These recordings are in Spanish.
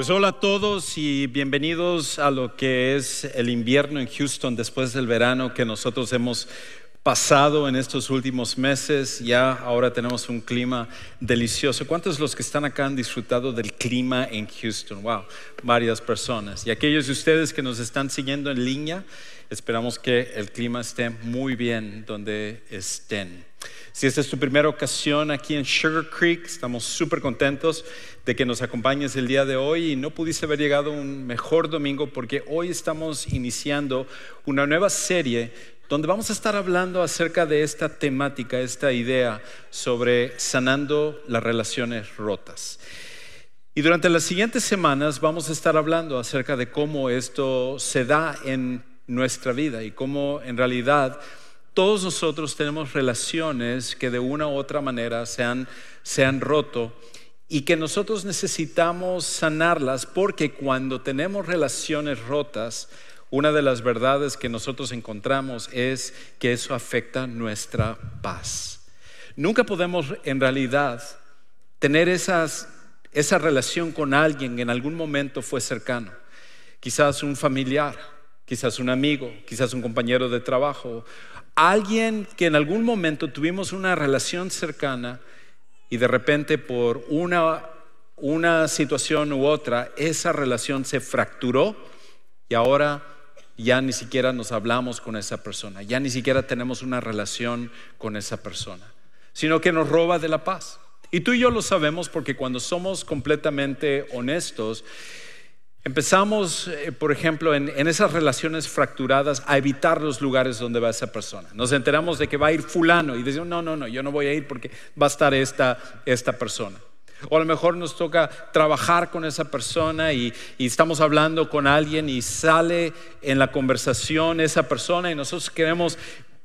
Pues hola a todos y bienvenidos a lo que es el invierno en Houston después del verano que nosotros hemos pasado en estos últimos meses. Ya ahora tenemos un clima delicioso. ¿Cuántos de los que están acá han disfrutado del clima en Houston? Wow, varias personas. Y aquellos de ustedes que nos están siguiendo en línea, esperamos que el clima esté muy bien donde estén. Si esta es tu primera ocasión aquí en Sugar Creek, estamos súper contentos de que nos acompañes el día de hoy y no pudiste haber llegado un mejor domingo porque hoy estamos iniciando una nueva serie donde vamos a estar hablando acerca de esta temática, esta idea sobre sanando las relaciones rotas. Y durante las siguientes semanas vamos a estar hablando acerca de cómo esto se da en nuestra vida y cómo en realidad todos nosotros tenemos relaciones que de una u otra manera se han, se han roto y que nosotros necesitamos sanarlas porque cuando tenemos relaciones rotas, una de las verdades que nosotros encontramos es que eso afecta nuestra paz. Nunca podemos en realidad tener esas, esa relación con alguien que en algún momento fue cercano, quizás un familiar, quizás un amigo, quizás un compañero de trabajo, alguien que en algún momento tuvimos una relación cercana y de repente por una, una situación u otra, esa relación se fracturó y ahora ya ni siquiera nos hablamos con esa persona, ya ni siquiera tenemos una relación con esa persona, sino que nos roba de la paz. Y tú y yo lo sabemos porque cuando somos completamente honestos, Empezamos, eh, por ejemplo, en, esas relaciones fracturadas a evitar los lugares donde va esa persona. Nos enteramos de que va a ir fulano y decimos, no, no, no, yo no voy a ir porque va a estar esta, esta persona. O a lo mejor nos toca trabajar con esa persona y, y, estamos hablando con alguien y sale en la conversación esa persona y nosotros queremos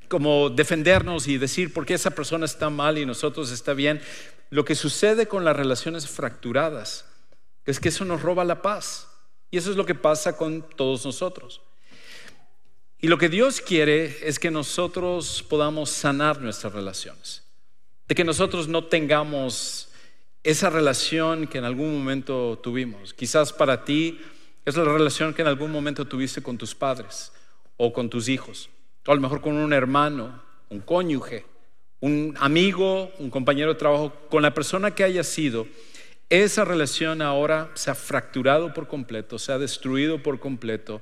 como defendernos y decir por qué esa persona está mal y nosotros está bien. Lo que sucede con las relaciones fracturadas es que eso nos roba la paz. Y eso es lo que pasa con todos nosotros. Y lo que Dios quiere es que nosotros podamos sanar nuestras relaciones. De que nosotros no tengamos esa relación que en algún momento tuvimos. Quizás para ti es la relación que en algún momento tuviste con tus padres o con tus hijos. O a lo mejor con un hermano, un cónyuge, un amigo, un compañero de trabajo, con la persona que haya sido esa relación ahora se ha fracturado por completo, se ha destruido por completo.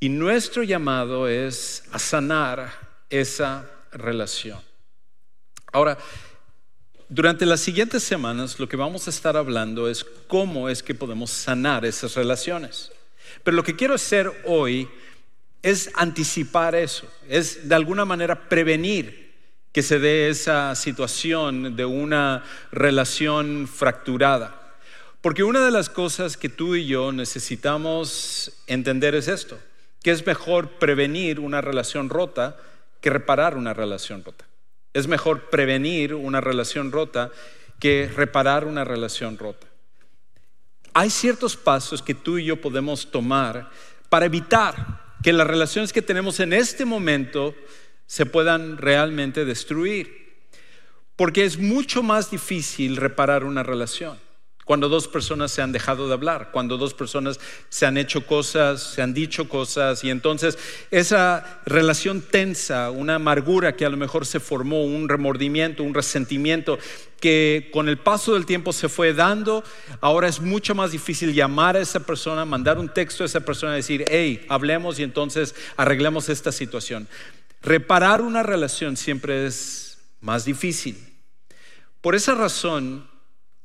Y nuestro llamado es a sanar esa relación. Ahora, durante las siguientes semanas lo que vamos a estar hablando es cómo es que podemos sanar esas relaciones. Pero lo que quiero hacer hoy es anticipar eso, es de alguna manera prevenir que se dé esa situación de una relación fracturada. Porque una de las cosas que tú y yo necesitamos entender es esto, que es mejor prevenir una relación rota que reparar una relación rota. Es mejor prevenir una relación rota que reparar una relación rota. Hay ciertos pasos que tú y yo podemos tomar para evitar que las relaciones que tenemos en este momento se puedan realmente destruir. Porque es mucho más difícil reparar una relación cuando dos personas se han dejado de hablar, cuando dos personas se han hecho cosas, se han dicho cosas, y entonces esa relación tensa, una amargura que a lo mejor se formó, un remordimiento, un resentimiento que con el paso del tiempo se fue dando, ahora es mucho más difícil llamar a esa persona, mandar un texto a esa persona decir, hey, hablemos y entonces arreglemos esta situación. Reparar una relación siempre es más difícil. Por esa razón,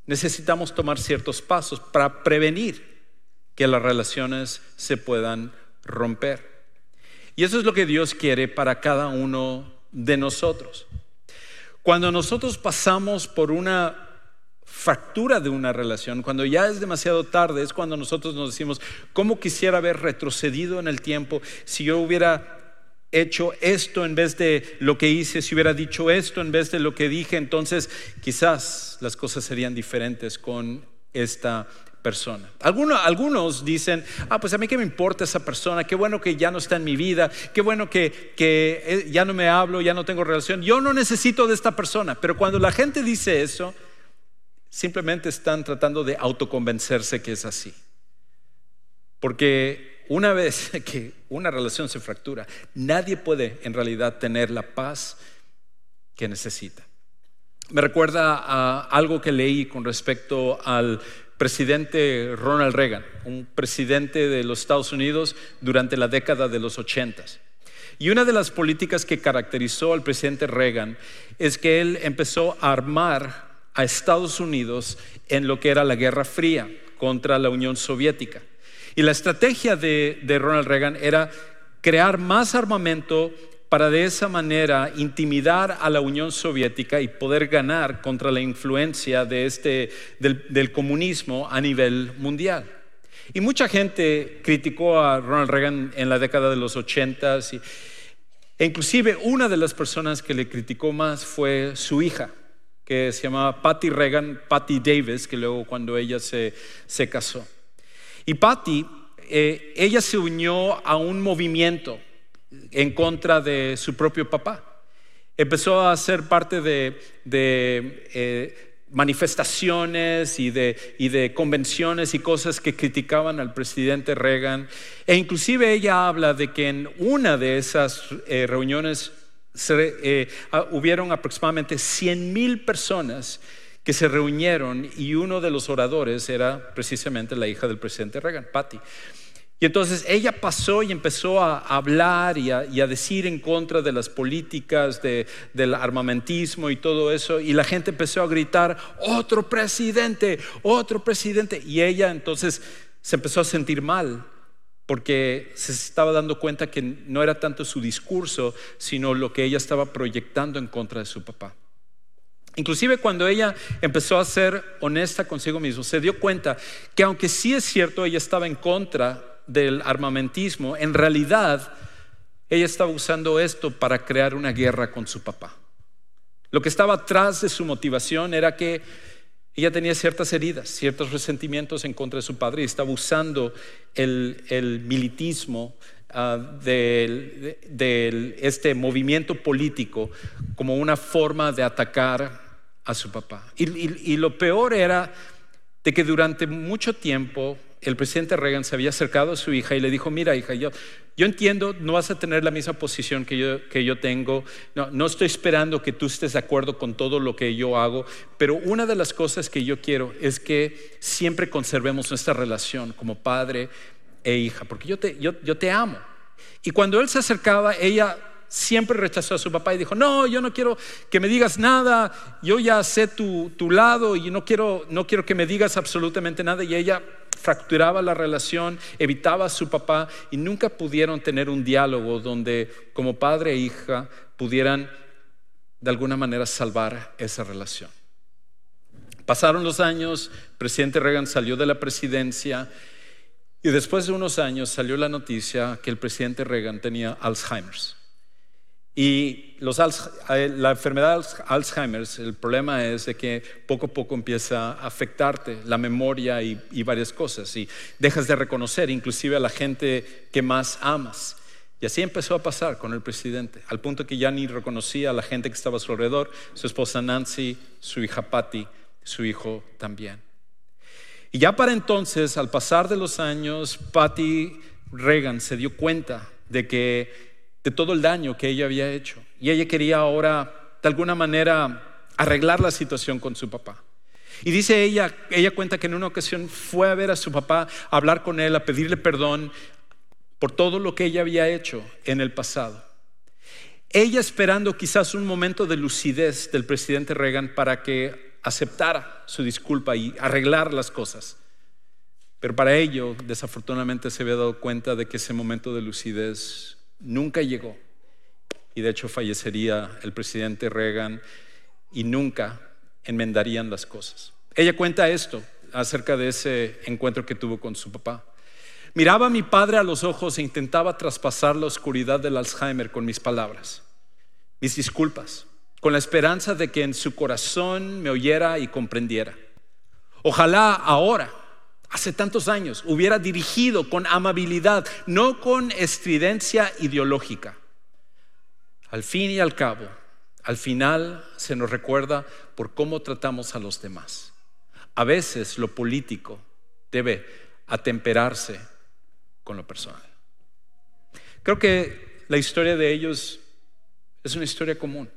necesitamos tomar ciertos pasos para prevenir que las relaciones se puedan romper. Y eso es lo que Dios quiere para cada uno de nosotros. Cuando nosotros pasamos por una fractura de una relación, cuando ya es demasiado tarde, es cuando nosotros nos decimos, ¿cómo quisiera haber retrocedido en el tiempo si yo hubiera hecho esto en vez de lo que hice, si hubiera dicho esto en vez de lo que dije, entonces quizás las cosas serían diferentes con esta persona. Algunos, dicen, ah, pues a mí qué me importa esa persona, qué bueno que ya no está en mi vida, qué bueno que, que eh, ya no me hablo, ya no tengo relación, yo no necesito de esta persona. Pero cuando la gente dice eso, simplemente están tratando de autoconvencerse que es así. Porque una vez que una relación se fractura, nadie puede en realidad tener la paz que necesita. Me recuerda a algo que leí con respecto al presidente Ronald Reagan, un presidente de los Estados Unidos durante la década de los ochentas. Y una de las políticas que caracterizó al presidente Reagan es que él empezó a armar a Estados Unidos en lo que era la Guerra Fría contra la Unión Soviética. Y la estrategia de, Ronald Reagan era crear más armamento para de esa manera intimidar a la Unión Soviética y poder ganar contra la influencia de este, del, comunismo a nivel mundial. Y mucha gente criticó a Ronald Reagan en la década de los 80 e inclusive una de las personas que le criticó más fue su hija, que se llamaba Patty Reagan, Patty Davis, que luego cuando ella se, se casó. Y Patty, eh, ella se unió a un movimiento en contra de su propio papá. Empezó a ser parte de, eh, manifestaciones y de, convenciones y cosas que criticaban al presidente Reagan. E inclusive ella habla de que en una de esas eh, reuniones ah, hubieron aproximadamente 100 mil personas que se reunieron y uno de los oradores era precisamente la hija del presidente Reagan, Patty. Y entonces ella pasó y empezó a hablar y a, decir en contra de las políticas del armamentismo y todo eso. Y la gente empezó a gritar, otro presidente, otro presidente. Y ella entonces se empezó a sentir mal porque se estaba dando cuenta que no era tanto su discurso, sino lo que ella estaba proyectando en contra de su papá. Inclusive cuando ella empezó a ser honesta consigo misma, se dio cuenta que aunque sí es cierto, ella estaba en contra del armamentismo, en realidad ella estaba usando esto para crear una guerra con su papá. Lo que estaba atrás de su motivación era que ella tenía ciertas heridas, ciertos resentimientos en contra de su padre y estaba usando el, militismo ah, de, este movimiento político como una forma de atacar a su papá. y lo peor era de que durante mucho tiempo el presidente Reagan se había acercado a su hija y le dijo, mira hija, yo, yo entiendo, no vas a tener la misma posición que yo, que yo tengo, no, no estoy esperando que tú estés de acuerdo con todo lo que yo hago, pero una de las cosas que yo quiero es que siempre conservemos nuestra relación como padre e hija, porque yo te, yo, yo te amo. Y cuando él se acercaba, ella siempre rechazó a su papá y dijo, no, yo no quiero que me digas nada, yo ya sé tu, tu lado y no quiero, no quiero que me digas absolutamente nada. Y ella fracturaba la relación, evitaba a su papá y nunca pudieron tener un diálogo donde como padre e hija pudieran de alguna manera salvar esa relación. Pasaron los años, presidente Reagan salió de la presidencia y después de unos años salió la noticia que el presidente Reagan tenía Alzheimer's. Y eh, la enfermedad de Alzheimer, el problema es de que poco a poco empieza a afectarte la memoria y, y, varias cosas y dejas de reconocer inclusive a la gente que más amas. Y así empezó a pasar con el presidente, al punto que ya ni reconocía a la gente que estaba a su alrededor, su esposa Nancy, su hija Patty, su hijo también. Y ya para entonces, al pasar de los años, Patty Reagan se dio cuenta de que de todo el daño que ella había hecho. Y ella quería ahora, de alguna manera, arreglar la situación con su papá. Y dice ella, ella cuenta que en una ocasión fue a ver a su papá, a hablar con él, a pedirle perdón por todo lo que ella había hecho en el pasado. Ella esperando quizás un momento de lucidez del presidente Reagan para que aceptara su disculpa y arreglar las cosas. Pero para ello, desafortunadamente, se había dado cuenta de que ese momento de lucidez nunca llegó. Y de hecho fallecería el presidente Reagan y nunca enmendarían las cosas. Ella cuenta esto acerca de ese encuentro que tuvo con su papá. Miraba a mi padre a los ojos e intentaba traspasar la oscuridad del Alzheimer con mis palabras, mis disculpas, con la esperanza de que en su corazón me oyera y comprendiera. Ojalá ahora hace tantos años, hubiera dirigido con amabilidad, no con estridencia ideológica. Al fin y al cabo, al final se nos recuerda por cómo tratamos a los demás. A veces lo político debe atemperarse con lo personal. Creo que la historia de ellos es una historia común,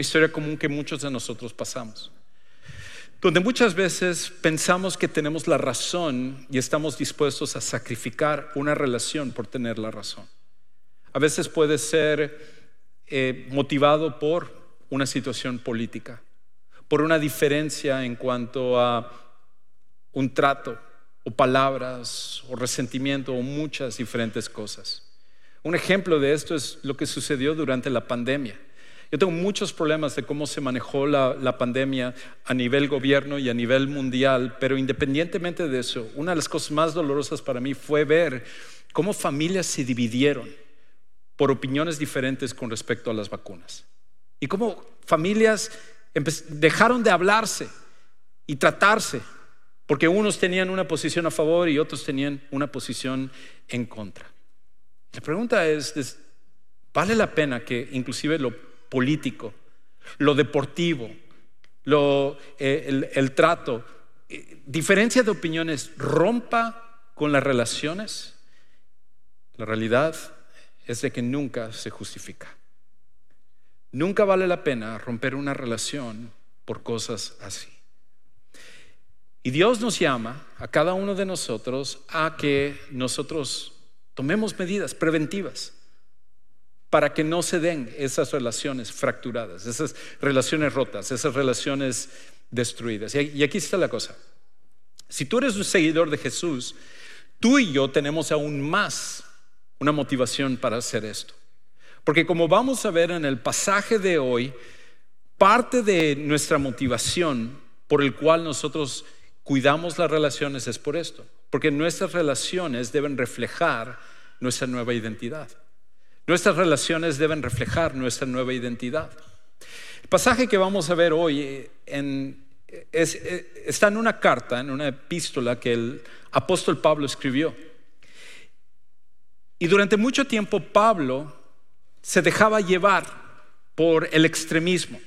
historia común que muchos de nosotros pasamos, donde muchas veces pensamos que tenemos la razón y estamos dispuestos a sacrificar una relación por tener la razón. A veces puede ser eh, motivado por una situación política, por una diferencia en cuanto a un trato o palabras o resentimiento o muchas diferentes cosas. Un ejemplo de esto es lo que sucedió durante la pandemia. Yo tengo muchos problemas de cómo se manejó la, la, pandemia a nivel gobierno y a nivel mundial, pero independientemente de eso, una de las cosas más dolorosas para mí fue ver cómo familias se dividieron por opiniones diferentes con respecto a las vacunas. Y cómo familias dejaron de hablarse y tratarse, porque unos tenían una posición a favor y otros tenían una posición en contra. La pregunta es, ¿vale la pena que inclusive lo político, lo deportivo, lo, eh, el, trato, eh, diferencia de opiniones rompa con las relaciones? La realidad es de que nunca se justifica. Nunca vale la pena romper una relación por cosas así. Y Dios nos llama a cada uno de nosotros a que nosotros tomemos medidas preventivas para que no se den esas relaciones fracturadas, esas relaciones rotas, esas relaciones destruidas. Y aquí está la cosa. Si tú eres un seguidor de Jesús, tú y yo tenemos aún más una motivación para hacer esto. Porque como vamos a ver en el pasaje de hoy, parte de nuestra motivación por el cual nosotros cuidamos las relaciones es por esto. Porque nuestras relaciones deben reflejar nuestra nueva identidad. Nuestras relaciones deben reflejar nuestra nueva identidad. El pasaje que vamos a ver hoy eh, eh, está en una carta, en una epístola que el apóstol Pablo escribió. Y durante mucho tiempo Pablo se dejaba llevar por el extremismo.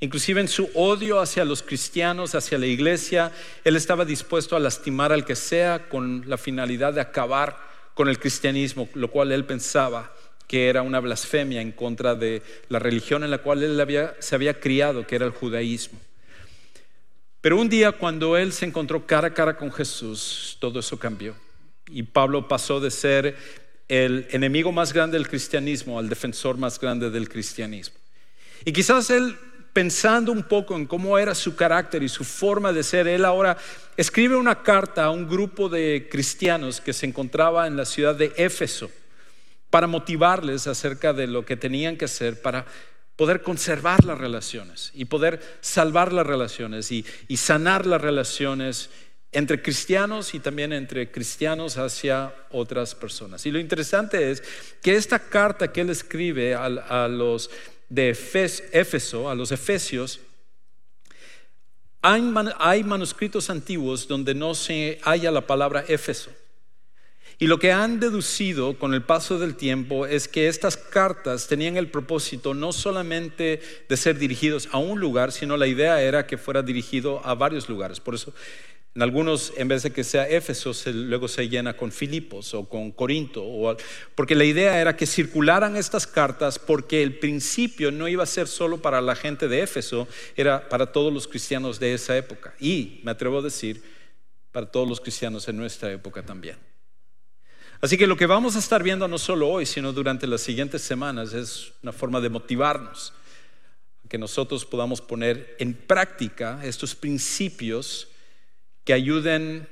Inclusive en su odio hacia los cristianos, hacia la iglesia, él estaba dispuesto a lastimar al que sea con la finalidad de acabar con el cristianismo, lo cual él pensaba que era una blasfemia en contra de la religión en la cual él se había criado, que era el judaísmo. Pero un día cuando él se encontró cara a cara con Jesús, todo eso cambió. Y Pablo pasó de ser el enemigo más grande del cristianismo al defensor más grande del cristianismo. Y quizás él, pensando un poco en cómo era su carácter y su forma de ser, él ahora escribe una carta a un grupo de cristianos que se encontraba en la ciudad de Éfeso para motivarles acerca de lo que tenían que hacer para poder conservar las relaciones y poder salvar las relaciones y, sanar las relaciones entre cristianos y también entre cristianos hacia otras personas. Y lo interesante es que esta carta que él escribe a, los de Éfeso, a los efesios, hay, hay manuscritos antiguos donde no se halla la palabra Éfeso. Y lo que han deducido con el paso del tiempo es que estas cartas tenían el propósito no solamente de ser dirigidos a un lugar, sino la idea era que fuera dirigido a varios lugares. Por eso en algunos, en vez de que sea Éfeso, luego se llena con Filipos o con Corinto, porque la idea era que circularan estas cartas porque el principio no iba a ser solo para la gente de Éfeso, era para todos los cristianos de esa época. Y, me atrevo a decir, para todos los cristianos en nuestra época también. Así que lo que vamos a estar viendo no solo hoy, sino durante las siguientes semanas es una forma de motivarnos, que nosotros podamos poner en práctica estos principios que ayuden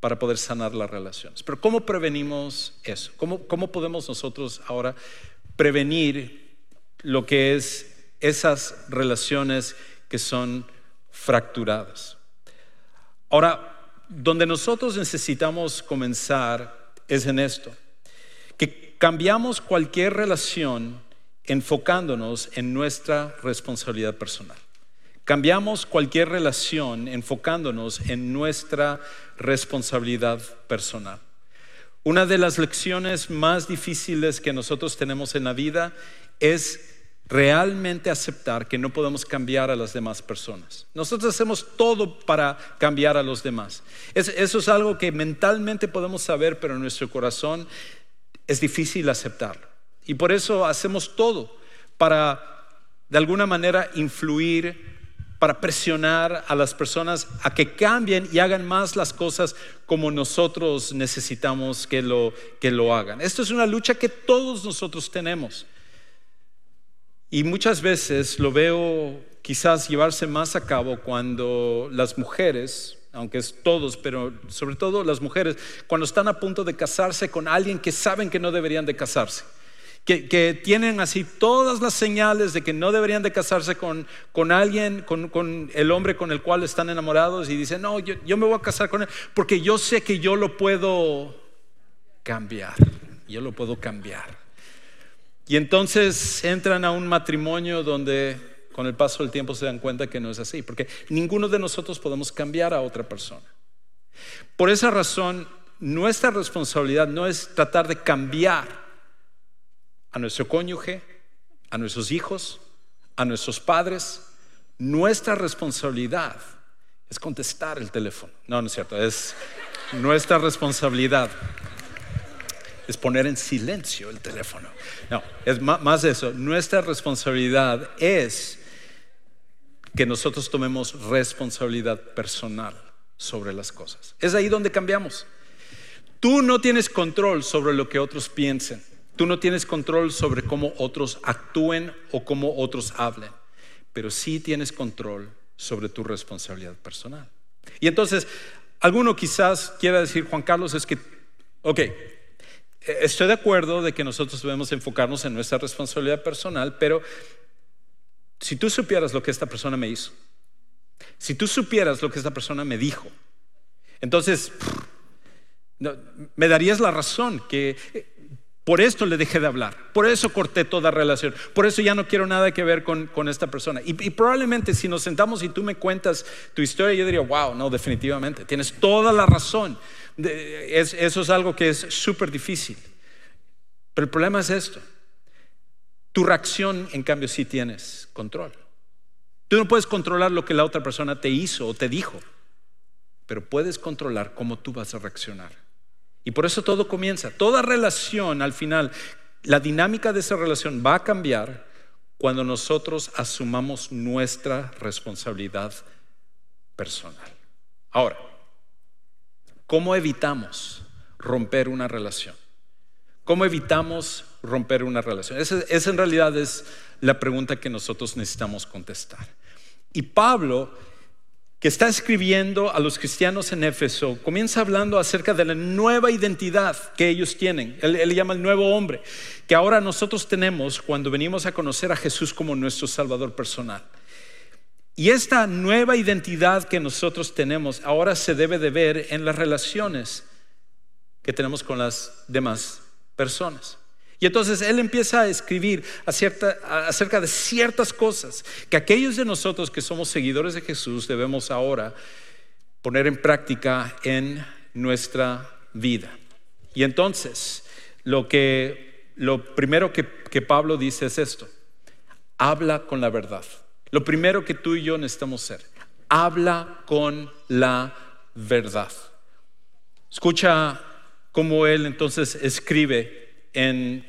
para poder sanar las relaciones. Pero ¿cómo prevenimos eso? ¿Cómo, cómo podemos nosotros ahora prevenir lo que es esas relaciones que son fracturadas? Ahora, donde nosotros necesitamos comenzar es en esto, que cambiamos cualquier relación enfocándonos en nuestra responsabilidad personal. Cambiamos cualquier relación enfocándonos en nuestra responsabilidad personal. Una de las lecciones más difíciles que nosotros tenemos en la vida es realmente aceptar que no podemos cambiar a las demás personas. Nosotros hacemos todo para cambiar a los demás. eso es algo que mentalmente podemos saber, pero en nuestro corazón es difícil aceptarlo. Y por eso hacemos todo para, de alguna manera, influir, para presionar a las personas a que cambien y hagan más las cosas como nosotros necesitamos que lo, que lo hagan. Esto es una lucha que todos nosotros tenemos. Y muchas veces lo veo quizás llevarse más a cabo cuando las mujeres, aunque es todos, pero sobre todo las mujeres, cuando están a punto de casarse con alguien que saben que no deberían de casarse. Que, tienen así todas las señales de que no deberían de casarse con, con alguien, con, el hombre con el cual están enamorados y dicen, no, yo, yo me voy a casar con él porque yo sé que yo lo puedo cambiar, yo lo puedo cambiar. Y entonces entran a un matrimonio donde con el paso del tiempo se dan cuenta que no es así, porque ninguno de nosotros podemos cambiar a otra persona. Por esa razón, nuestra responsabilidad no es tratar de cambiar a nuestro cónyuge, a nuestros hijos, a nuestros padres. Nuestra responsabilidad es contestar el teléfono. No, no es cierto, es nuestra responsabilidad es poner en silencio el teléfono. No, es más eso. Nuestra responsabilidad es que nosotros tomemos responsabilidad personal sobre las cosas. Es ahí donde cambiamos. Tú no tienes control sobre lo que otros piensen. Tú no tienes control sobre cómo otros actúen o cómo otros hablen. Pero sí tienes control sobre tu responsabilidad personal. Y entonces, alguno quizás quiera decir, Juan Carlos, es que, ok, Estoy de acuerdo de que nosotros debemos enfocarnos en nuestra responsabilidad personal, pero si tú supieras lo que esta persona me hizo, si tú supieras lo que esta persona me dijo, entonces me darías la razón que por esto le dejé de hablar, por eso corté toda relación, por eso ya no quiero nada que ver con, esta persona. Y, probablemente si nos sentamos y tú me cuentas tu historia, yo diría, wow, no, definitivamente, tienes toda la razón eso es algo que es súper difícil. Pero el problema es esto. Tu reacción, en cambio, sí tienes control. Tú no puedes controlar lo que la otra persona te hizo o te dijo, pero puedes controlar cómo tú vas a reaccionar. Y por eso todo comienza. Toda relación, al final, la dinámica de esa relación va a cambiar cuando nosotros asumamos nuestra responsabilidad personal. Ahora, ¿Cómo evitamos romper una relación? ¿Cómo evitamos romper una relación? Esa, en realidad es la pregunta que nosotros necesitamos contestar. Y Pablo, que está escribiendo a los cristianos en Éfeso, comienza hablando acerca de la nueva identidad que ellos tienen. Él, él, llama el nuevo hombre, que ahora nosotros tenemos cuando venimos a conocer a Jesús como nuestro Salvador personal. Y esta nueva identidad que nosotros tenemos ahora se debe de ver en las relaciones que tenemos con las demás personas. Y entonces él empieza a escribir acerca de ciertas cosas que aquellos de nosotros que somos seguidores de Jesús debemos ahora poner en práctica en nuestra vida. Y entonces lo que lo primero que, que Pablo dice es esto: habla con la verdad. Lo primero que tú y yo necesitamos ser, habla con la verdad. Escucha cómo él entonces escribe en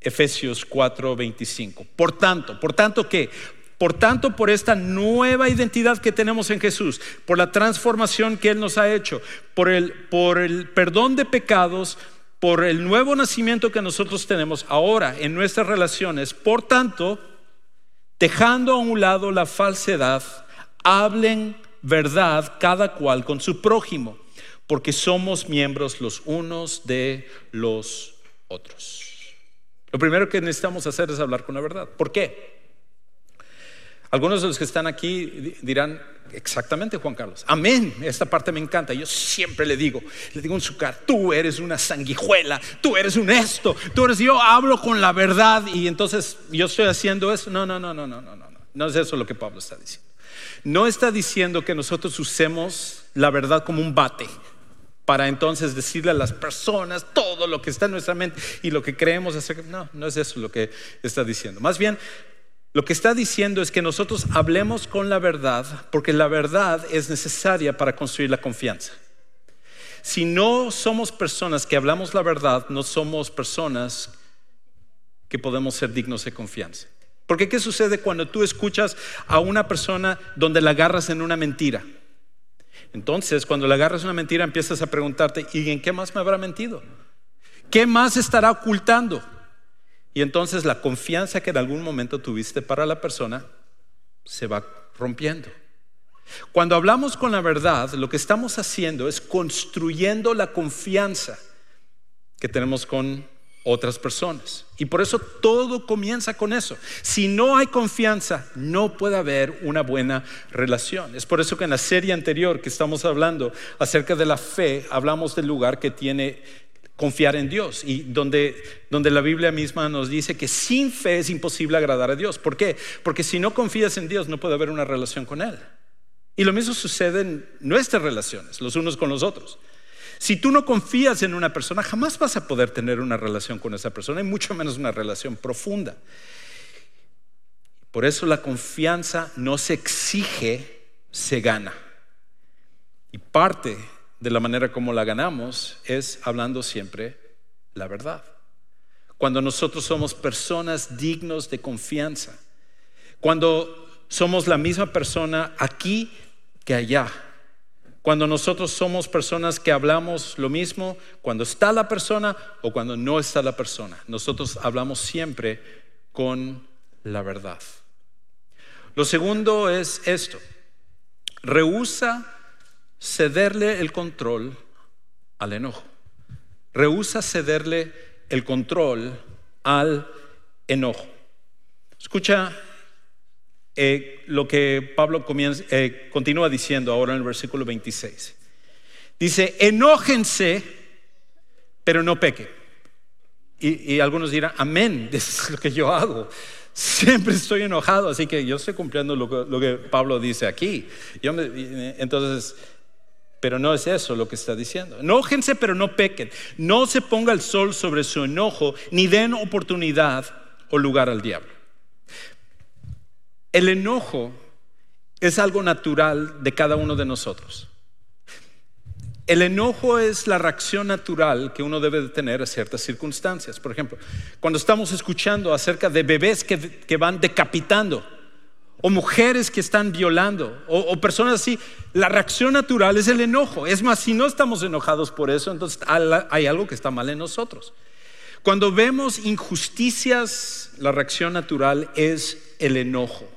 Efesios 4:25. Por tanto, por tanto que por tanto, por esta nueva identidad que tenemos en Jesús, por la transformación que Él nos ha hecho, por el, por el perdón de pecados, por el nuevo nacimiento que nosotros tenemos ahora en nuestras relaciones, por tanto, dejando a un lado la falsedad, hablen verdad cada cual con su prójimo, porque somos miembros los unos de los otros. Lo primero que necesitamos hacer es hablar con la verdad. ¿Por qué? Algunos de los que están aquí dirán, exactamente Juan Carlos, amén, esta parte me encanta. Yo siempre le digo, le digo en su cara, tú eres una sanguijuela, tú eres un esto, tú eres, yo hablo con la verdad y entonces yo estoy haciendo eso. No, no, no, no, no, no, no, no es eso lo que Pablo está diciendo. No está diciendo que nosotros usemos la verdad como un bate para entonces decirle a las personas todo lo que está en nuestra mente y lo que creemos hacer. No, no es eso lo que está diciendo. Más bien, Lo que está diciendo es que nosotros hablemos con la verdad porque la verdad es necesaria para construir la confianza. Si no somos personas que hablamos la verdad, no somos personas que podemos ser dignos de confianza. Porque ¿qué sucede cuando tú escuchas a una persona donde la agarras en una mentira? Entonces, cuando le agarras una mentira, empiezas a preguntarte, ¿y en qué más me habrá mentido? ¿Qué más estará ocultando? Y entonces la confianza que en algún momento tuviste para la persona se va rompiendo. Cuando hablamos con la verdad, lo que estamos haciendo es construyendo la confianza que tenemos con otras personas. Y por eso todo comienza con eso. Si no hay confianza, no puede haber una buena relación. Es por eso que en la serie anterior que estamos hablando acerca de la fe, hablamos del lugar que tiene confiar en Dios y donde, donde la Biblia misma nos dice que sin fe es imposible agradar a Dios. ¿Por qué? Porque si no confías en Dios no puede haber una relación con Él. Y lo mismo sucede en nuestras relaciones, los unos con los otros. Si tú no confías en una persona, jamás vas a poder tener una relación con esa persona y mucho menos una relación profunda. Por eso la confianza no se exige, se gana. Y parte de la manera como la ganamos es hablando siempre la verdad. Cuando nosotros somos personas dignos de confianza, cuando somos la misma persona aquí que allá, cuando nosotros somos personas que hablamos lo mismo, cuando está la persona o cuando no está la persona, nosotros hablamos siempre con la verdad. Lo segundo es esto, rehúsa cederle el control al enojo. Rehúsa cederle el control al enojo. Escucha eh, lo que Pablo eh, continúa diciendo ahora en el versículo 26. Dice, enójense, pero no pequen. Y, algunos dirán, amén, es lo que yo hago. Siempre estoy enojado, así que yo estoy cumpliendo lo que, Pablo dice aquí. entonces, pero no es eso lo que está diciendo. Enójense, pero no pequen. No se ponga el sol sobre su enojo, ni den oportunidad o lugar al diablo. El enojo es algo natural de cada uno de nosotros. El enojo es la reacción natural que uno debe de tener a ciertas circunstancias. Por ejemplo, cuando estamos escuchando acerca de bebés que, que van decapitando, o mujeres que están violando, o, personas así, la reacción natural es el enojo. Es más, si no estamos enojados por eso, entonces hay algo que está mal en nosotros. Cuando vemos injusticias, la reacción natural es el enojo.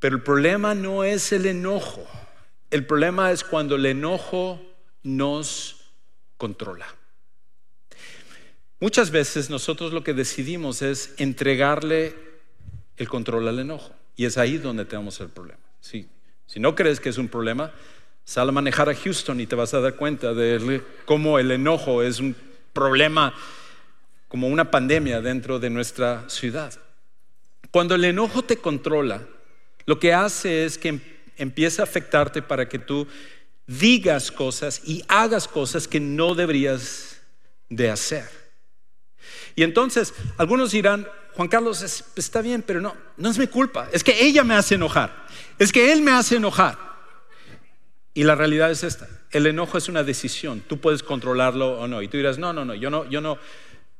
Pero el problema no es el enojo. El problema es cuando el enojo nos controla. Muchas veces nosotros lo que decidimos es entregarle el control al enojo. Y es ahí donde tenemos el problema. Si, no crees que es un problema, sal a manejar a Houston y te vas a dar cuenta de cómo el enojo es un problema, como una pandemia dentro de nuestra ciudad. Cuando el enojo te controla, lo que hace es que em, empieza a afectarte para que tú digas cosas y hagas cosas que no deberías de hacer. Y entonces, algunos dirán, Juan Carlos, está bien, pero no, no es mi culpa. Es que ella me hace enojar. Es que él me hace enojar. Y la realidad es esta. El enojo es una decisión. Tú puedes controlarlo o no. Y tú dirás, no, no, no, yo no, yo no,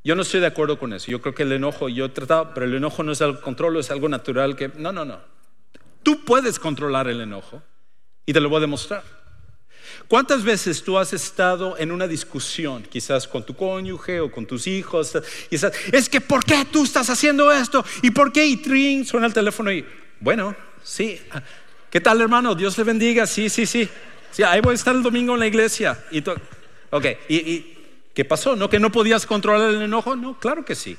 yo no estoy de acuerdo con eso. Yo creo que el enojo, yo he tratado, pero el enojo no es algo control, es algo natural que, no, no, no. Tú puedes controlar el enojo y te lo voy a demostrar. ¿Cuántas veces tú has estado en una discusión, quizás con tu cónyuge o con tus hijos, estás, es que ¿por qué tú estás haciendo esto? ¿Y por qué? Y tring, suena el teléfono y, bueno, sí, ¿qué tal hermano? Dios le bendiga, sí, sí, sí. Sí, ahí voy a estar el domingo en la iglesia. Y ok, ¿Y, ¿y qué pasó? ¿No que no podías controlar el enojo? No, claro que sí.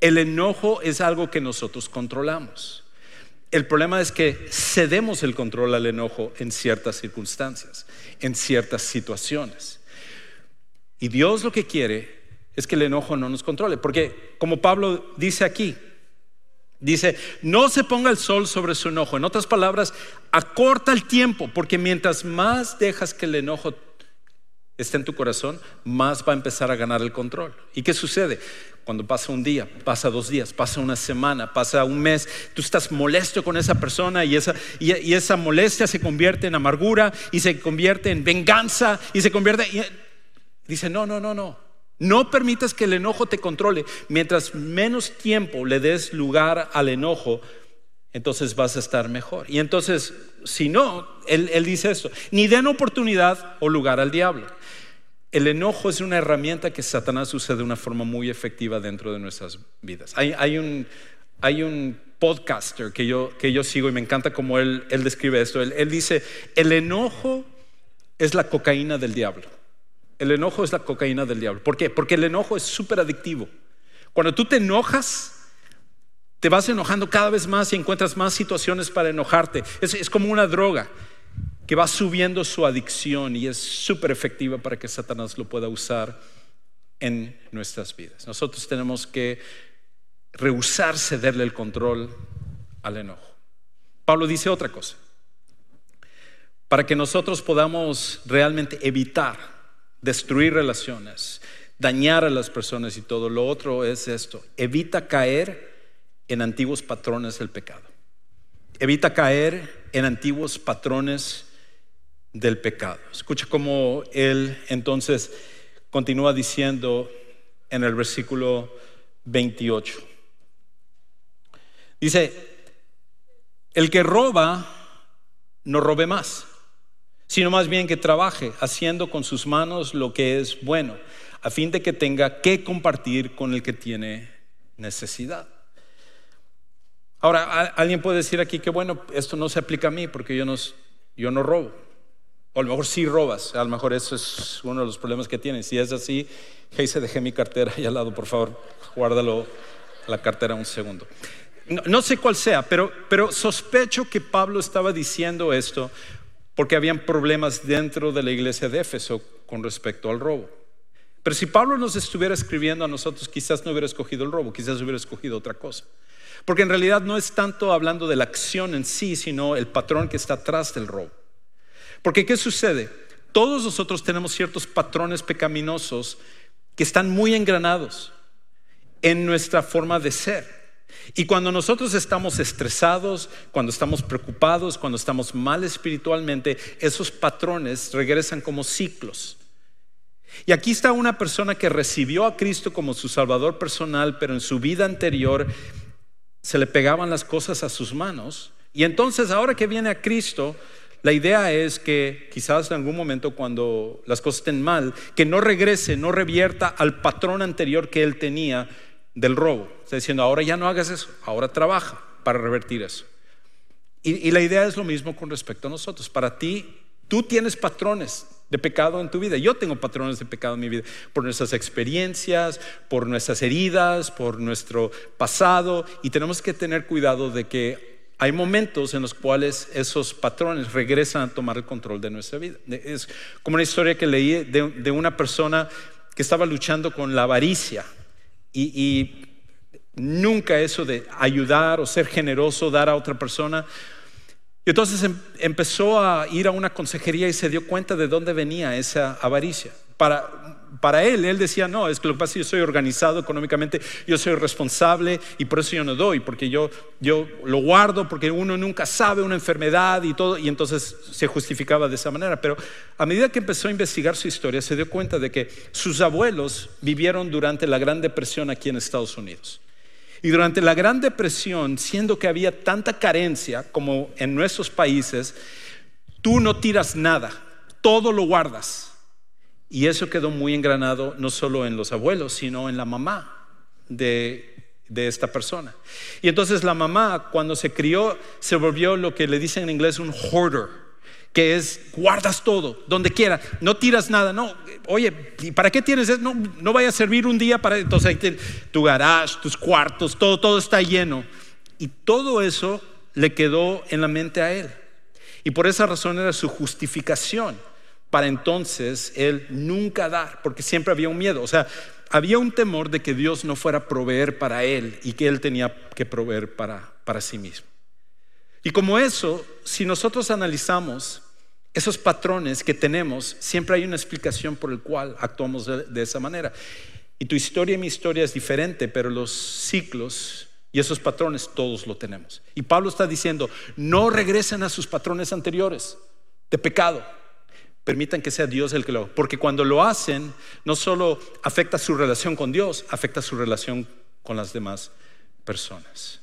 El enojo es algo que nosotros controlamos. El problema es que cedemos el control al enojo en ciertas circunstancias, en ciertas situaciones. Y Dios lo que quiere es que el enojo no nos controle, porque como Pablo dice aquí, dice, no se ponga el sol sobre su enojo. En otras palabras, acorta el tiempo, porque mientras más dejas que el enojo está en tu corazón, más va a empezar a ganar el control. ¿Y qué sucede? Cuando pasa un día, pasa dos días, pasa una semana, pasa un mes, tú estás molesto con esa persona y esa, y, esa molestia se convierte en amargura y se convierte en venganza y se convierte... Y, dice, no, no, no, no. No permitas que el enojo te controle. Mientras menos tiempo le des lugar al enojo, entonces vas a estar mejor. Y entonces, si no, él, él dice esto, ni den oportunidad o lugar al diablo. El enojo es una herramienta que Satanás usa de una forma muy efectiva dentro de nuestras vidas. Hay, un, hay un, podcaster que yo, que yo sigo y me encanta cómo él, él describe esto. Él, él dice, el enojo es la cocaína del diablo. El enojo es la cocaína del diablo. ¿Por qué? Porque el enojo es súper adictivo. Cuando tú te enojas, te vas enojando cada vez más y encuentras más situaciones para enojarte. Es, es como una droga que va subiendo su adicción y es súper efectiva para que Satanás lo pueda usar en nuestras vidas. Nosotros tenemos que rehusar cederle el control al enojo. Pablo dice otra cosa. Para que nosotros podamos realmente evitar destruir relaciones, dañar a las personas y todo, lo otro es esto. Evita caer en antiguos patrones del pecado. Evita caer en antiguos patrones del pecado. Escucha cómo él entonces continúa diciendo en el versículo 28. Dice, el que roba, no robe más, sino más bien que trabaje haciendo con sus manos lo que es bueno, a fin de que tenga que compartir con el que tiene necesidad. Ahora, alguien puede decir aquí que bueno, esto no se aplica a mí porque yo no, yo no robo. O a lo mejor sí robas, a lo mejor eso es uno de los problemas que tienes. Si es así, hey, se dejé mi cartera ahí al lado, por favor, guárdalo la cartera un segundo. No, sé cuál sea, pero, pero sospecho que Pablo estaba diciendo esto porque habían problemas dentro de la iglesia de Éfeso con respecto al robo. Pero si Pablo nos estuviera escribiendo a nosotros, quizás no hubiera escogido el robo, quizás hubiera escogido otra cosa. Porque en realidad no es tanto hablando de la acción en sí, sino el patrón que está atrás del robo. Porque ¿qué sucede? Todos nosotros tenemos ciertos patrones pecaminosos que están muy engranados en nuestra forma de ser. Y cuando nosotros estamos estresados, cuando estamos preocupados, cuando estamos mal espiritualmente, esos patrones regresan como ciclos. Y aquí está una persona que recibió a Cristo como su Salvador personal, pero en su vida anterior se le pegaban las cosas a sus manos. Y entonces ahora que viene a Cristo, la idea es que quizás en algún momento cuando las cosas estén mal, que no regrese, no revierta al patrón anterior que él tenía del robo. Está diciendo, ahora ya no hagas eso, ahora trabaja para revertir eso. Y, la idea es lo mismo con respecto a nosotros. Para ti, tú tienes patrones de pecado en tu vida. Yo tengo patrones de pecado en mi vida por nuestras experiencias, por nuestras heridas, por nuestro pasado. Y tenemos que tener cuidado de que hay momentos en los cuales esos patrones regresan a tomar el control de nuestra vida. Es como una historia que leí de, una persona que estaba luchando con la avaricia y, nunca eso de ayudar o ser generoso, dar a otra persona. Y entonces em, empezó a ir a una consejería y se dio cuenta de dónde venía esa avaricia. Para, para él, él decía, no, es que lo que pasa es que yo soy organizado económicamente, yo soy responsable y por eso yo no doy, porque yo, yo lo guardo, porque uno nunca sabe una enfermedad y todo, y entonces se justificaba de esa manera. Pero a medida que empezó a investigar su historia, se dio cuenta de que sus abuelos vivieron durante la Gran Depresión aquí en Estados Unidos. Y durante la Gran Depresión, siendo que había tanta carencia como en nuestros países, tú no tiras nada, todo lo guardas. Y eso quedó muy engranado no solo en los abuelos, sino en la mamá de, esta persona. Y entonces la mamá, cuando se crió, se volvió lo que le dicen en inglés un hoarder, que es guardas todo, donde quiera, no tiras nada, no, oye, ¿y para qué tienes eso? No, no vaya a servir un día para, entonces tu garage, tus cuartos, todo, todo está lleno. Y todo eso le quedó en la mente a él. Y por esa razón era su justificación para entonces él nunca dar, porque siempre había un miedo. O sea, había un temor de que Dios no fuera a proveer para él y que él tenía que proveer para, para sí mismo. Y como eso, si nosotros analizamos esos patrones que tenemos, siempre hay una explicación por el cual actuamos de, esa manera. Y tu historia y mi historia es diferente, pero los ciclos y esos patrones todos lo tenemos. Y Pablo está diciendo, no regresen a sus patrones anteriores de pecado. Permitan que sea Dios el que lo haga. Porque cuando lo hacen, no solo afecta su relación con Dios, afecta su relación con las demás personas.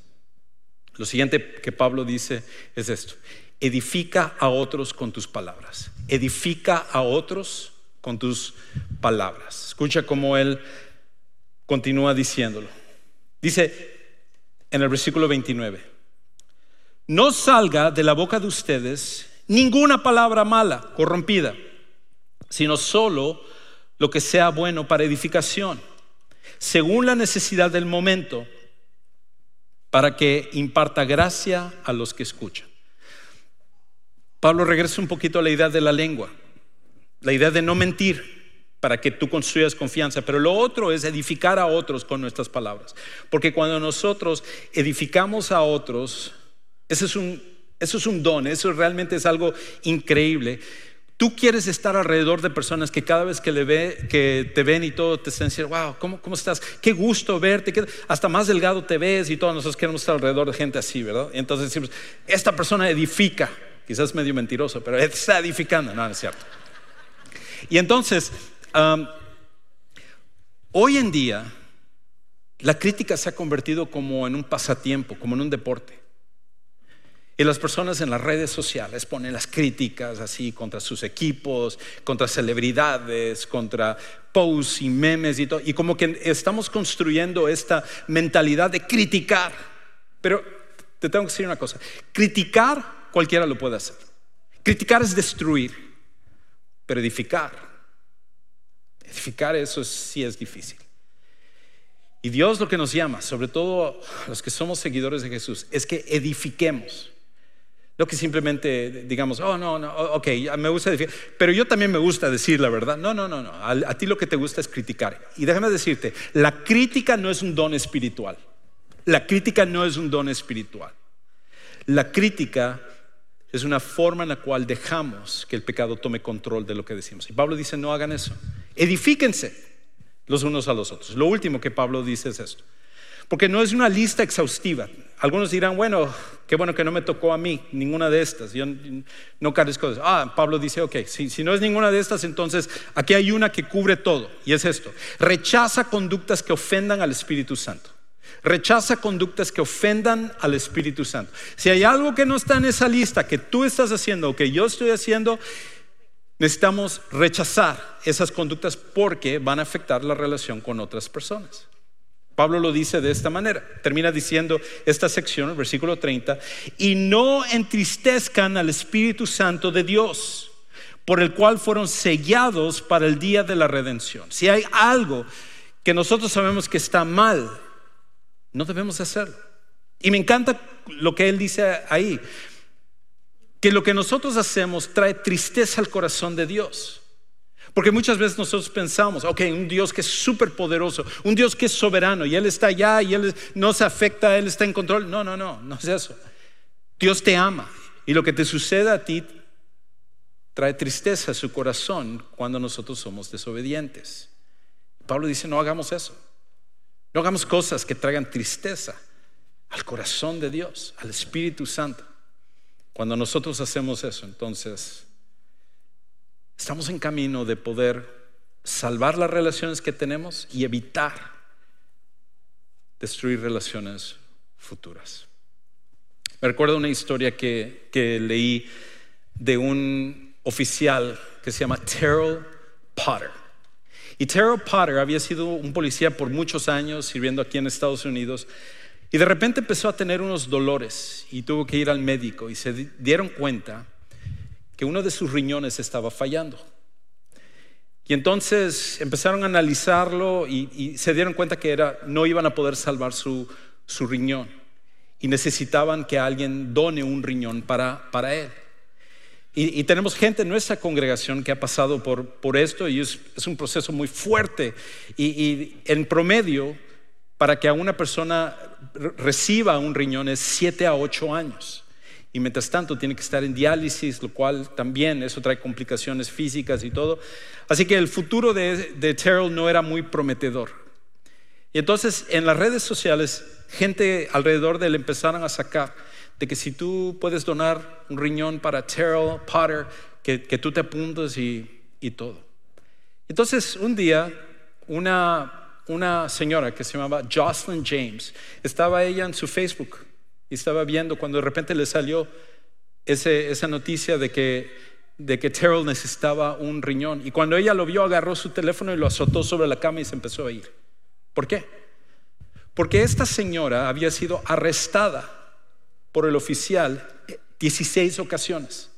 Lo siguiente que Pablo dice es esto edifica a otros con tus palabras. Edifica a otros con tus palabras. Escucha cómo él continúa diciéndolo. Dice en el versículo 29, no salga de la boca de ustedes ninguna palabra mala, corrompida, sino solo lo que sea bueno para edificación, según la necesidad del momento, para que imparta gracia a los que escuchan. Pablo regresa un poquito a la idea de la lengua, la idea de no mentir para que tú construyas confianza, pero lo otro es edificar a otros con nuestras palabras, porque cuando nosotros edificamos a otros, eso es un, eso es un don, eso realmente es algo increíble. Tú quieres estar alrededor de personas que cada vez que, le ve, que te ven y todo te están diciendo, wow, ¿cómo, ¿cómo, estás? Qué gusto verte, hasta más delgado te ves y todos nosotros queremos estar alrededor de gente así, ¿verdad? Entonces decimos, esta persona edifica. Quizás medio mentiroso, pero está edificando. No, no es cierto. Y entonces, hoy en día, la crítica se ha convertido como en un pasatiempo, como en un deporte. Y las personas en las redes sociales ponen las críticas así contra sus equipos, contra celebridades, contra posts y memes y todo. Y como que estamos construyendo esta mentalidad de criticar. Pero te tengo que decir una cosa. Criticar cualquiera lo puede hacer. Criticar es destruir, pero edificar, edificar eso sí es difícil. Y Dios lo que nos llama, sobre todo los que somos seguidores de Jesús, es que edifiquemos. No que simplemente digamos, oh, no, no, ok, me gusta decir, pero yo también me gusta decir la verdad. No, no, no, no. A, a ti lo que te gusta es criticar. Y déjame decirte, la crítica no es un don espiritual. La crítica no es un don espiritual. La crítica es una forma en la cual dejamos que el pecado tome control de lo que decimos. Y Pablo dice, no hagan eso. Edifíquense los unos a los otros. Lo último que Pablo dice es esto. Porque no es una lista exhaustiva. Algunos dirán, bueno, qué bueno que no me tocó a mí ninguna de estas. Yo no carezco de eso. Ah, Pablo dice, ok, si, si no es ninguna de estas, entonces aquí hay una que cubre todo. Y es esto. Rechaza conductas que ofendan al Espíritu Santo. Rechaza conductas que ofendan al Espíritu Santo. Si hay algo que no está en esa lista que tú estás haciendo o que yo estoy haciendo, necesitamos rechazar esas conductas porque van a afectar la relación con otras personas. Pablo lo dice de esta manera. Termina diciendo esta sección, el versículo 30, y no entristezcan al Espíritu Santo de Dios, por el cual fueron sellados para el día de la redención. Si hay algo que nosotros sabemos que está mal, no debemos hacerlo. Y me encanta lo que él dice ahí, que lo que nosotros hacemos trae tristeza al corazón de Dios. Porque muchas veces nosotros pensamos, ok, un Dios que es súper poderoso, un Dios que es soberano y Él está allá y Él no se afecta, Él está en control. No, no, no, no es eso. Dios te ama y lo que te sucede a ti trae tristeza a su corazón cuando nosotros somos desobedientes. Pablo dice, no hagamos eso. No hagamos cosas que traigan tristeza al corazón de Dios, al Espíritu Santo. Cuando nosotros hacemos eso, entonces estamos en camino de poder salvar las relaciones que tenemos y evitar destruir relaciones futuras. Me recuerdo una historia que, que leí de un oficial que se llama Terrell Potter. Y Terrell Potter había sido un policía por muchos años sirviendo aquí en Estados Unidos y de repente empezó a tener unos dolores y tuvo que ir al médico y se dieron cuenta que uno de sus riñones estaba fallando. Y entonces empezaron a analizarlo y, se dieron cuenta que era, no iban a poder salvar su, su riñón y necesitaban que alguien done un riñón para, para él. Y, tenemos gente en nuestra congregación que ha pasado por, por esto y es, un proceso muy fuerte. Y, en promedio, para que a una persona reciba un riñón es 7 a 8 años. Y mientras tanto tiene que estar en diálisis, lo cual también eso trae complicaciones físicas y todo. Así que el futuro de, de Terrell no era muy prometedor. Y entonces en las redes sociales, gente alrededor de él empezaron a sacar de que si tú puedes donar un riñón para Terrell Potter, que, tú te apuntes y, y todo. Entonces un día una una señora que se llamaba Jocelyn James. Estaba ella en su Facebook y estaba viendo cuando de repente le salió esa noticia de que, de que Terrell necesitaba un riñón. Y cuando ella lo vio, agarró su teléfono y lo azotó sobre la cama y se empezó a ir. ¿Por qué? Porque esta señora había sido arrestada por el oficial 16 ocasiones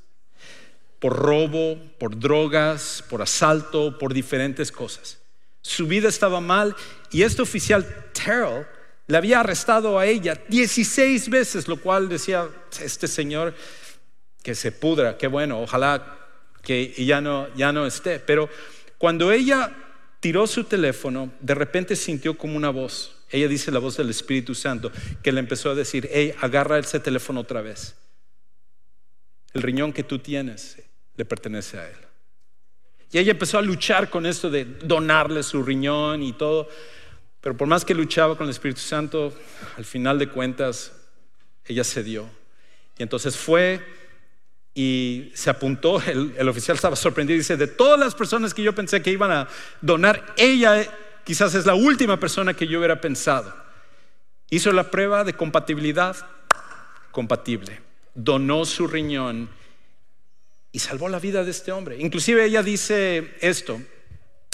por robo, por drogas, por asalto, por diferentes cosas. Su vida estaba mal y este oficial Terrell le había arrestado a ella 16 veces, lo cual decía, este señor que se pudra, qué bueno, ojalá que ya no, ya no esté. Pero cuando ella tiró su teléfono, de repente sintió como una voz. Ella dice la voz del Espíritu Santo, que le empezó a decir, hey, agarra ese teléfono otra vez. El riñón que tú tienes le pertenece a él. Y ella empezó a luchar con esto de donarle su riñón y todo. Pero por más que luchaba con el Espíritu Santo, al final de cuentas, ella cedió. Y entonces fue y se apuntó. El, oficial estaba sorprendido y dice, de todas las personas que yo pensé que iban a donar, ella quizás es la última persona que yo hubiera pensado. Hizo la prueba de compatibilidad, compatible. Donó su riñón y salvó la vida de este hombre. Inclusive ella dice esto,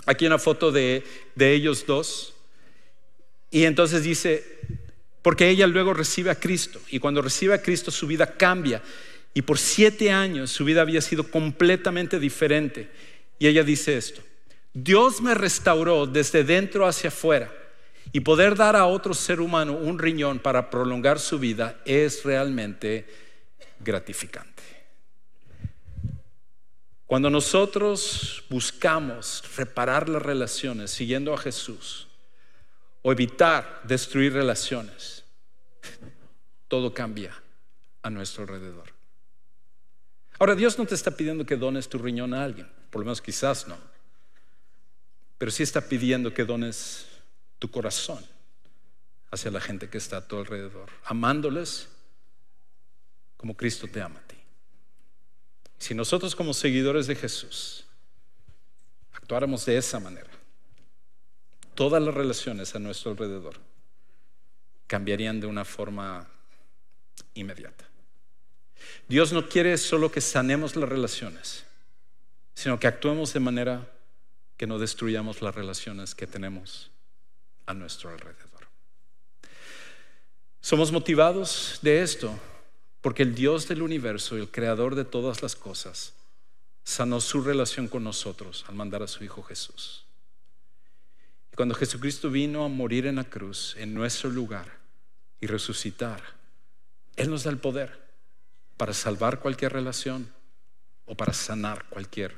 aquí una foto de, de ellos dos, y entonces dice, porque ella luego recibe a Cristo, y cuando recibe a Cristo su vida cambia, y por siete años su vida había sido completamente diferente. Y ella dice esto, Dios me restauró desde dentro hacia afuera, y poder dar a otro ser humano un riñón para prolongar su vida es realmente gratificante. Cuando nosotros buscamos reparar las relaciones siguiendo a Jesús o evitar destruir relaciones, todo cambia a nuestro alrededor. Ahora, Dios no te está pidiendo que dones tu riñón a alguien, por lo menos quizás no, pero sí está pidiendo que dones tu corazón hacia la gente que está a tu alrededor, amándoles como Cristo te ama. Si nosotros como seguidores de Jesús actuáramos de esa manera, todas las relaciones a nuestro alrededor cambiarían de una forma inmediata. Dios no quiere solo que sanemos las relaciones, sino que actuemos de manera que no destruyamos las relaciones que tenemos a nuestro alrededor. Somos motivados de esto porque el Dios del universo, el creador de todas las cosas, sanó su relación con nosotros al mandar a su Hijo Jesús. Cuando Jesucristo vino a morir en la cruz, en nuestro lugar, y resucitar, Él nos da el poder para salvar cualquier relación o para sanar cualquier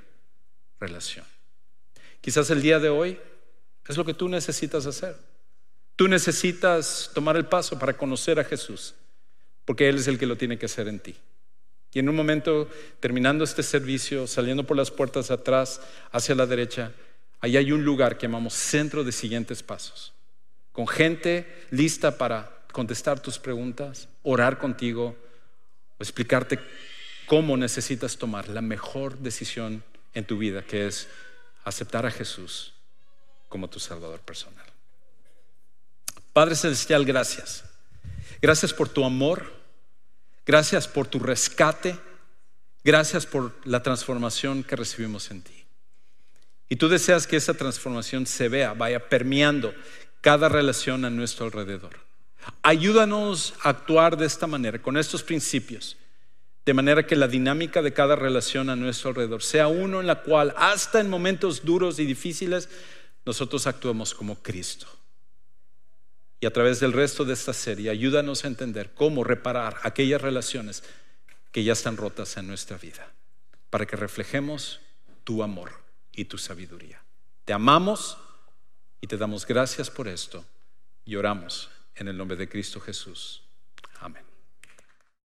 relación. Quizás el día de hoy es lo que tú necesitas hacer. Tú necesitas tomar el paso para conocer a Jesús porque Él es el que lo tiene que hacer en ti. Y en un momento, terminando este servicio, saliendo por las puertas atrás, hacia la derecha, ahí hay un lugar que llamamos Centro de Siguientes Pasos, con gente lista para contestar tus preguntas, orar contigo explicarte cómo necesitas tomar la mejor decisión en tu vida, que es aceptar a Jesús como tu Salvador personal. Padre Celestial, gracias. Gracias por tu amor. Gracias por tu rescate. Gracias por la transformación que recibimos en ti. Y tú deseas que esa transformación se vea, vaya permeando cada relación a nuestro alrededor. Ayúdanos a actuar de esta manera, con estos principios, de manera que la dinámica de cada relación a nuestro alrededor sea uno en la cual, hasta en momentos duros y difíciles, nosotros actuemos como Cristo y a través del resto de esta serie ayúdanos a entender cómo reparar aquellas relaciones que ya están rotas en nuestra vida, para que reflejemos tu amor y tu sabiduría. Te amamos y te damos gracias por esto y oramos en el nombre de Cristo Jesús. Amén.